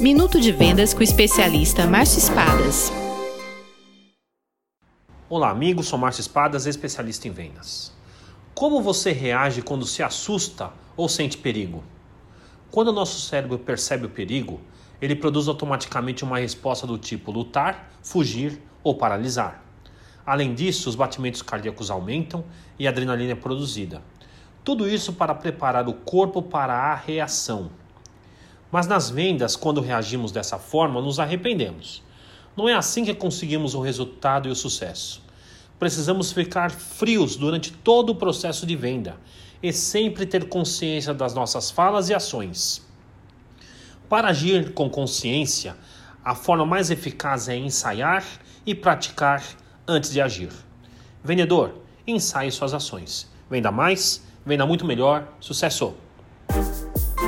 Minuto de Vendas com o especialista Márcio Espadas. Olá, amigos, sou Márcio Espadas, especialista em vendas. Como você reage quando se assusta ou sente perigo? Quando o nosso cérebro percebe o perigo, ele produz automaticamente uma resposta do tipo lutar, fugir ou paralisar. Além disso, os batimentos cardíacos aumentam e a adrenalina é produzida. Tudo isso para preparar o corpo para a reação. Mas nas vendas, quando reagimos dessa forma, nos arrependemos. Não é assim que conseguimos o resultado e o sucesso. Precisamos ficar frios durante todo o processo de venda e sempre ter consciência das nossas falas e ações. Para agir com consciência, a forma mais eficaz é ensaiar e praticar antes de agir. Vendedor, ensaie suas ações. Venda mais, venda muito melhor. Sucesso!